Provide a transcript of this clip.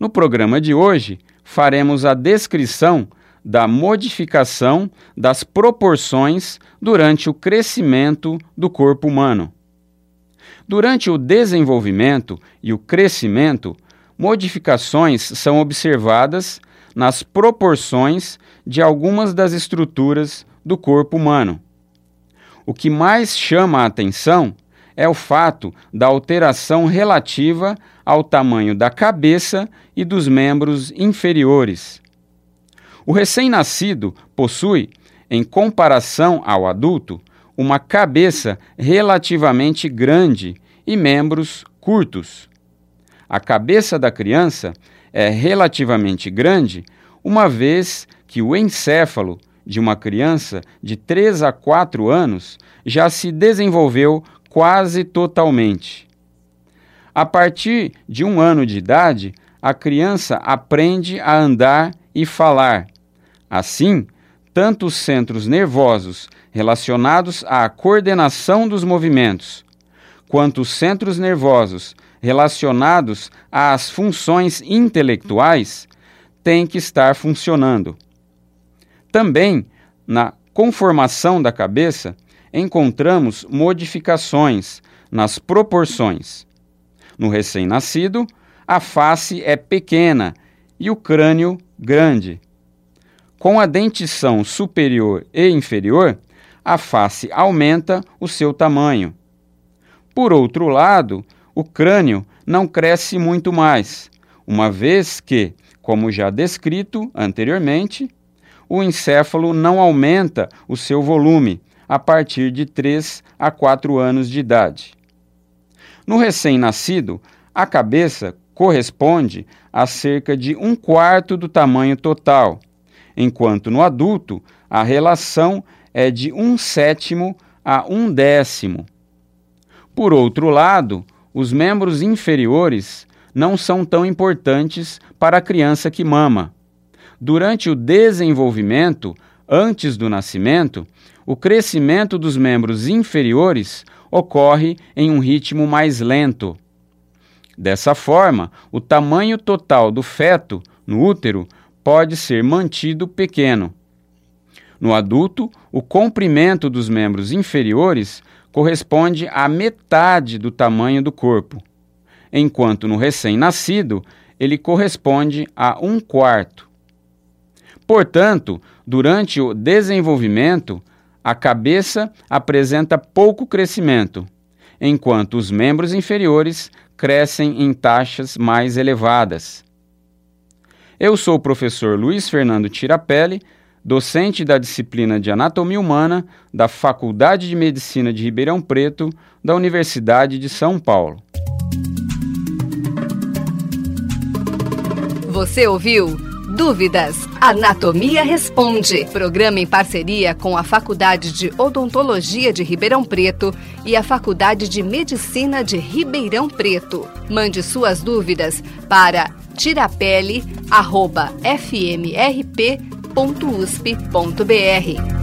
no programa de hoje, faremos a descrição da modificação das proporções durante o crescimento do corpo humano. Durante o desenvolvimento e o crescimento, modificações são observadas nas proporções de algumas das estruturas do corpo humano. O que mais chama a atenção é o fato da alteração relativa ao tamanho da cabeça e dos membros inferiores. O recém-nascido possui, em comparação ao adulto, uma cabeça relativamente grande e membros curtos. A cabeça da criança é relativamente grande, uma vez que o encéfalo de uma criança de 3 a 4 anos já se desenvolveu quase totalmente. A partir de um ano de idade, a criança aprende a andar e falar. Assim, tanto os centros nervosos relacionados à coordenação dos movimentos, quanto os centros nervosos relacionados às funções intelectuais têm que estar funcionando. Também, na conformação da cabeça, encontramos modificações nas proporções. No recém-nascido, a face é pequena e o crânio grande. Com a dentição superior e inferior, a face aumenta o seu tamanho. Por outro lado, o crânio não cresce muito mais, uma vez que, como já descrito anteriormente, o encéfalo não aumenta o seu volume, a partir de 3 a 4 anos de idade. No recém-nascido, a cabeça corresponde a cerca de um quarto do tamanho total, enquanto no adulto a relação é de um sétimo a um décimo. Por outro lado, os membros inferiores não são tão importantes para a criança que mama. Durante o desenvolvimento, antes do nascimento, o crescimento dos membros inferiores ocorre em um ritmo mais lento. Dessa forma, o tamanho total do feto no útero pode ser mantido pequeno. No adulto, o comprimento dos membros inferiores corresponde à metade do tamanho do corpo, enquanto no recém-nascido ele corresponde a um quarto. Portanto, durante o desenvolvimento, a cabeça apresenta pouco crescimento, enquanto os membros inferiores crescem em taxas mais elevadas. Eu sou o professor Luiz Fernando Tirapelli, docente da disciplina de Anatomia Humana da Faculdade de Medicina de Ribeirão Preto, da Universidade de São Paulo. Você ouviu? Dúvidas? Anatomia Responde. Programa em parceria com a Faculdade de Odontologia de Ribeirão Preto e a Faculdade de Medicina de Ribeirão Preto. Mande suas dúvidas para tirapele.fmrp.usp.br.